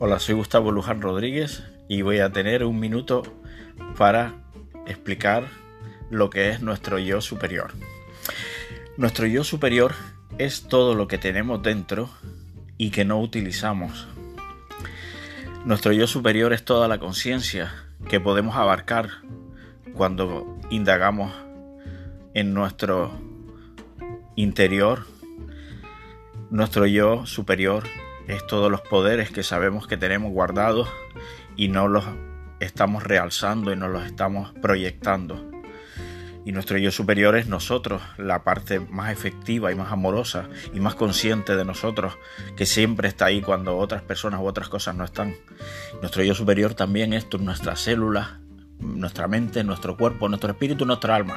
Hola, soy Gustavo Luján Rodríguez y voy a tener un minuto para explicar lo que es nuestro yo superior. Nuestro yo superior es todo lo que tenemos dentro y que no utilizamos. Nuestro yo superior es toda la conciencia que podemos abarcar cuando indagamos en nuestro interior. Nuestro yo superior es todos los poderes que sabemos que tenemos guardados y no los estamos realzando y no los estamos proyectando. Y nuestro yo superior es nosotros, la parte más efectiva y más amorosa y más consciente de nosotros, que siempre está ahí cuando otras personas u otras cosas no están. Nuestro yo superior también es nuestras células, nuestra mente, nuestro cuerpo, nuestro espíritu, nuestra alma.